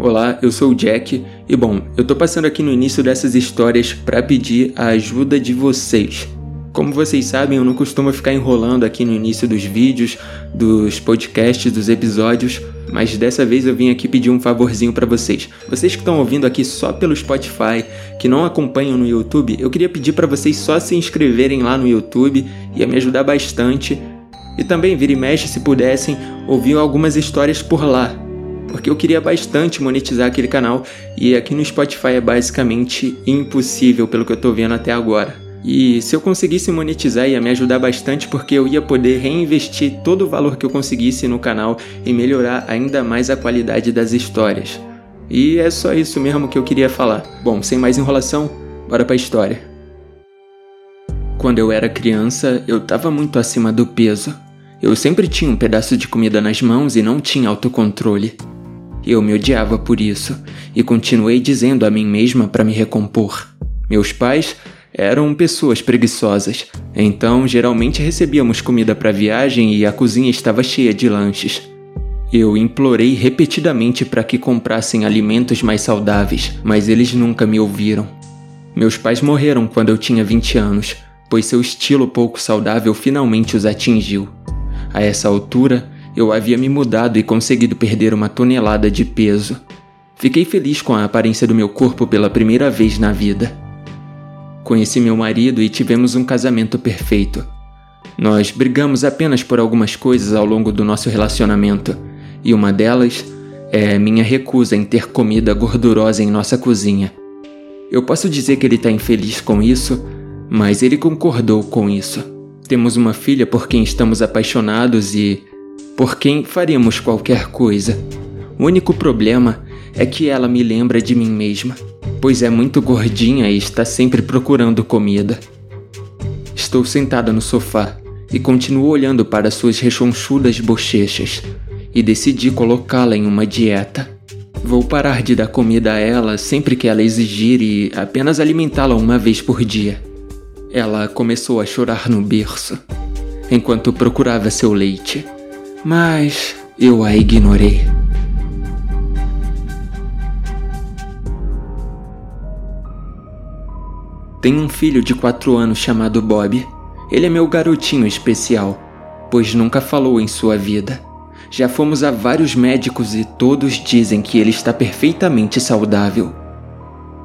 Olá, eu sou o Jack e bom, eu tô passando aqui no início dessas histórias para pedir a ajuda de vocês. Como vocês sabem, eu não costumo ficar enrolando aqui no início dos vídeos, dos podcasts, dos episódios, mas dessa vez eu vim aqui pedir um favorzinho para vocês. Vocês que estão ouvindo aqui só pelo Spotify, que não acompanham no YouTube, eu queria pedir para vocês só se inscreverem lá no YouTube, ia me ajudar bastante. E também vira e mexe se pudessem ouvir algumas histórias por lá, porque eu queria bastante monetizar aquele canal e aqui no Spotify é basicamente impossível pelo que eu tô vendo até agora. E se eu conseguisse monetizar ia me ajudar bastante porque eu ia poder reinvestir todo o valor que eu conseguisse no canal e melhorar ainda mais a qualidade das histórias. E é só isso mesmo que eu queria falar. Bom, sem mais enrolação, bora pra história. Quando eu era criança, eu tava muito acima do peso. Eu sempre tinha um pedaço de comida nas mãos e não tinha autocontrole. Eu me odiava por isso e continuei dizendo a mim mesma para me recompor. Meus pais eram pessoas preguiçosas, então geralmente recebíamos comida para viagem e a cozinha estava cheia de lanches. Eu implorei repetidamente para que comprassem alimentos mais saudáveis, mas eles nunca me ouviram. Meus pais morreram quando eu tinha 20 anos, pois seu estilo pouco saudável finalmente os atingiu. A essa altura, eu havia me mudado e conseguido perder uma tonelada de peso. Fiquei feliz com a aparência do meu corpo pela primeira vez na vida. Conheci meu marido e tivemos um casamento perfeito. Nós brigamos apenas por algumas coisas ao longo do nosso relacionamento, e uma delas é minha recusa em ter comida gordurosa em nossa cozinha. Eu posso dizer que ele está infeliz com isso, mas ele concordou com isso. Temos uma filha por quem estamos apaixonados e por quem faríamos qualquer coisa. O único problema é que ela me lembra de mim mesma, pois é muito gordinha e está sempre procurando comida. Estou sentada no sofá e continuo olhando para suas rechonchudas bochechas e decidi colocá-la em uma dieta. Vou parar de dar comida a ela sempre que ela exigir e apenas alimentá-la uma vez por dia. Ela começou a chorar no berço, enquanto procurava seu leite mas eu a ignorei. Tenho um filho de 4 anos chamado Bob. Ele é meu garotinho especial, pois nunca falou em sua vida. Já fomos a vários médicos e todos dizem que ele está perfeitamente saudável.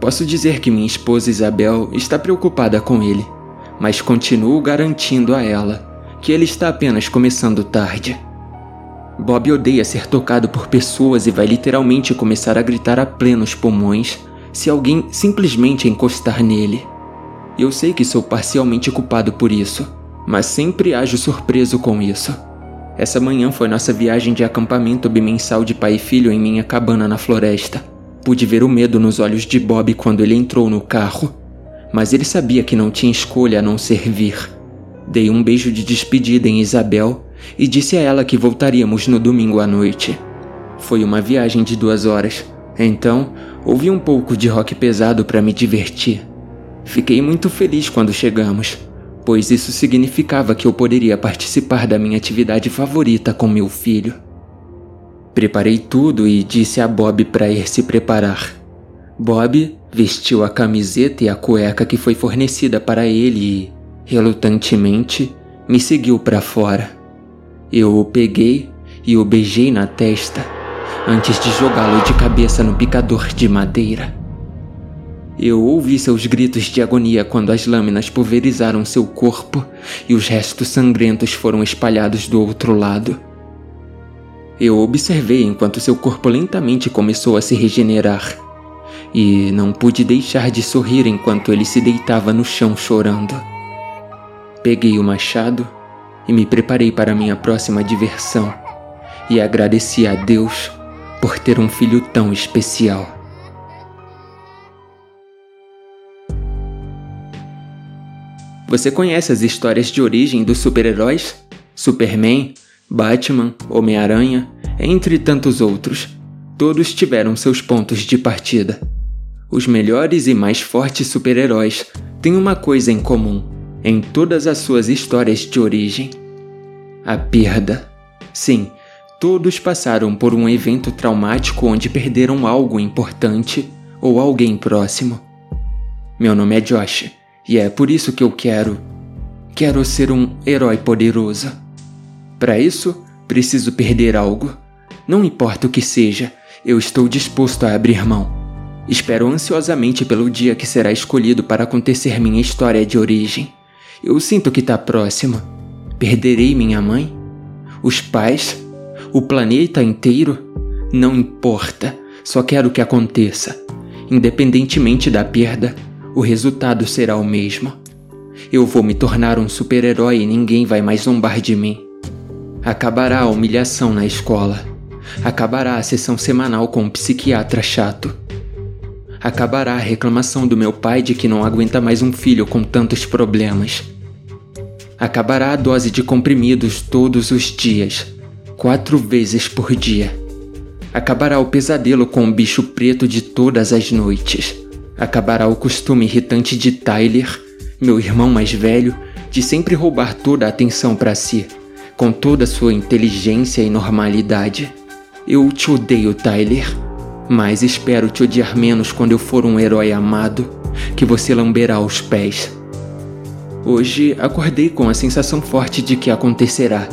Posso dizer que minha esposa Isabel está preocupada com ele, mas continuo garantindo a ela que ele está apenas começando tarde. Bob odeia ser tocado por pessoas e vai literalmente começar a gritar a plenos pulmões se alguém simplesmente encostar nele. Eu sei que sou parcialmente culpado por isso, mas sempre ajo surpreso com isso. Essa manhã foi nossa viagem de acampamento bimensal de pai e filho em minha cabana na floresta. Pude ver o medo nos olhos de Bob quando ele entrou no carro, mas ele sabia que não tinha escolha a não ser vir. Dei um beijo de despedida em Isabel e disse a ela que voltaríamos no domingo à noite. Foi uma viagem de duas horas, então ouvi um pouco de rock pesado para me divertir. Fiquei muito feliz quando chegamos, pois isso significava que eu poderia participar da minha atividade favorita com meu filho. Preparei tudo e disse a Bob para ir se preparar. Bob vestiu a camiseta e a cueca que foi fornecida para ele e, relutantemente, me seguiu para fora. Eu o peguei e o beijei na testa antes de jogá-lo de cabeça no picador de madeira. Eu ouvi seus gritos de agonia quando as lâminas pulverizaram seu corpo e os restos sangrentos foram espalhados do outro lado. Eu observei enquanto seu corpo lentamente começou a se regenerar e não pude deixar de sorrir enquanto ele se deitava no chão chorando. Peguei o machado e me preparei para minha próxima diversão e agradeci a Deus por ter um filho tão especial. Você conhece as histórias de origem dos super-heróis? Superman, Batman, Homem-Aranha, entre tantos outros. Todos tiveram seus pontos de partida. Os melhores e mais fortes super-heróis têm uma coisa em comum em todas as suas histórias de origem. A perda. Sim, Todos passaram por um evento traumático onde perderam algo importante ou alguém próximo. Meu nome é Josh e é por isso que eu quero. Quero ser um herói poderoso. Para isso, preciso perder algo. Não importa o que seja, eu estou disposto a abrir mão. Espero ansiosamente pelo dia que será escolhido para acontecer minha história de origem. Eu sinto que está próximo. Perderei minha mãe? Os pais? O planeta inteiro? Não importa, só quero que aconteça. Independentemente da perda, o resultado será o mesmo. Eu vou me tornar um super-herói e ninguém vai mais zombar de mim. Acabará a humilhação na escola. Acabará a sessão semanal com um psiquiatra chato. Acabará a reclamação do meu pai de que não aguenta mais um filho com tantos problemas. Acabará a dose de comprimidos todos os dias, quatro vezes por dia. Acabará o pesadelo com o bicho preto de todas as noites. Acabará o costume irritante de Tyler, meu irmão mais velho, de sempre roubar toda a atenção para si, com toda sua inteligência e normalidade. Eu te odeio, Tyler, mas espero te odiar menos quando eu for um herói amado que você lamberá os pés. Hoje acordei com a sensação forte de que acontecerá.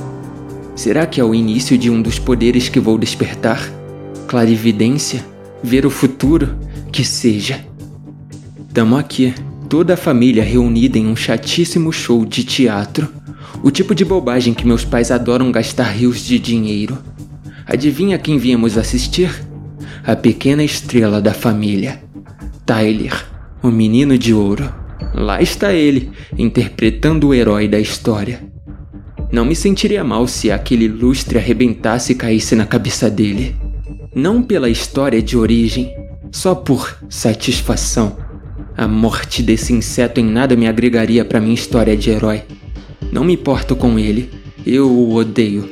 Será que é o início de um dos poderes que vou despertar? Clarividência? Ver o futuro? Que seja. Tamo aqui, toda a família reunida em um chatíssimo show de teatro. O tipo de bobagem que meus pais adoram gastar rios de dinheiro. Adivinha quem viemos assistir? A pequena estrela da família. Tyler, o menino de ouro. Lá está ele, interpretando o herói da história. Não me sentiria mal se aquele lustre arrebentasse e caísse na cabeça dele. Não pela história de origem, só por satisfação. A morte desse inseto em nada me agregaria para minha história de herói. Não me importo com ele, eu o odeio.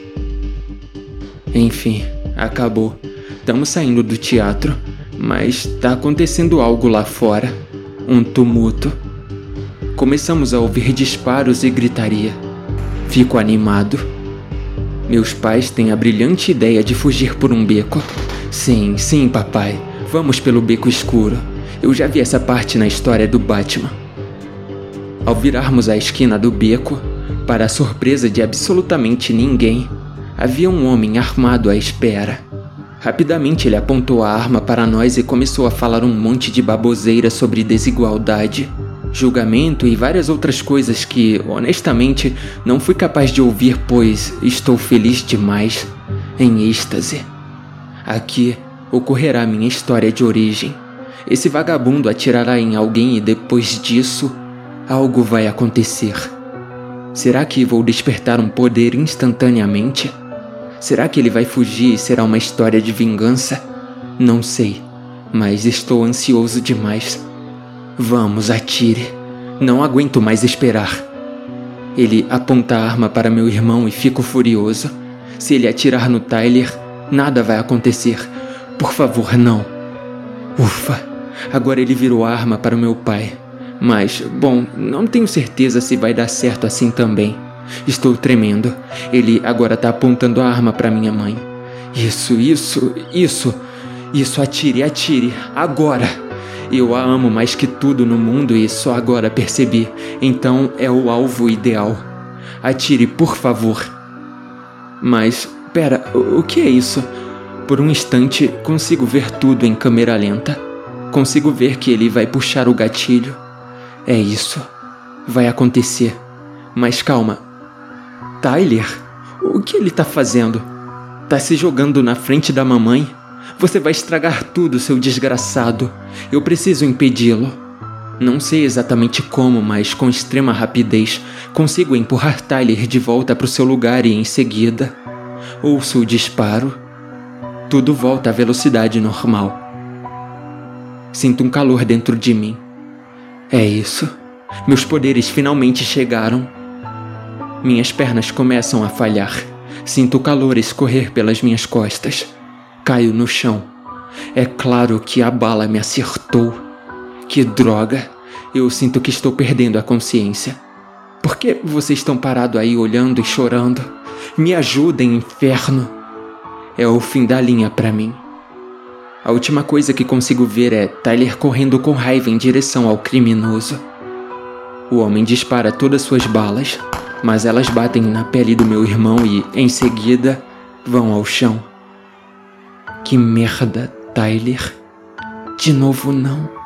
Enfim, acabou. Estamos saindo do teatro, mas tá acontecendo algo lá fora. Um tumulto. Começamos a ouvir disparos e gritaria. Fico animado. Meus pais têm a brilhante ideia de fugir por um beco. Sim, sim, papai. Vamos pelo beco escuro. Eu já vi essa parte na história do Batman. Ao virarmos a esquina do beco, para a surpresa de absolutamente ninguém, havia um homem armado à espera. Rapidamente ele apontou a arma para nós e começou a falar um monte de baboseira sobre desigualdade julgamento e várias outras coisas que, honestamente, não fui capaz de ouvir, pois estou feliz demais, em êxtase. Aqui ocorrerá minha história de origem. Esse vagabundo atirará em alguém e depois disso, algo vai acontecer. Será que vou despertar um poder instantaneamente? Será que ele vai fugir e será uma história de vingança? Não sei, mas estou ansioso demais. Vamos, atire. Não aguento mais esperar. Ele aponta a arma para meu irmão e fico furioso. Se ele atirar no Tyler, nada vai acontecer. Por favor, não. Ufa, agora ele virou a arma para meu pai. Mas, bom, não tenho certeza se vai dar certo assim também. Estou tremendo. Ele agora está apontando a arma para minha mãe. Isso, isso, isso. Isso, atire, atire. Agora. Eu a amo mais que tudo no mundo e só agora percebi. Então é o alvo ideal. Atire, por favor. Mas, pera, o que é isso? Por um instante consigo ver tudo em câmera lenta. Consigo ver que ele vai puxar o gatilho. É isso. Vai acontecer. Mas calma. Tyler? O que ele tá fazendo? Tá se jogando na frente da mamãe? Você vai estragar tudo, seu desgraçado. Eu preciso impedi-lo. Não sei exatamente como, mas com extrema rapidez consigo empurrar Tyler de volta para o seu lugar e em seguida ouço o disparo. Tudo volta à velocidade normal. Sinto um calor dentro de mim. É isso. Meus poderes finalmente chegaram. Minhas pernas começam a falhar. Sinto o calor escorrer pelas minhas costas. Caio no chão. É claro que a bala me acertou. Que droga! Eu sinto que estou perdendo a consciência. Por que vocês estão parados aí olhando e chorando? Me ajudem, inferno! é o fim da linha para mim. A última coisa que consigo ver é Tyler correndo com raiva em direção ao criminoso. O homem dispara todas suas balas, mas elas batem na pele do meu irmão e, em seguida, vão ao chão. Que merda, Tyler. De novo não.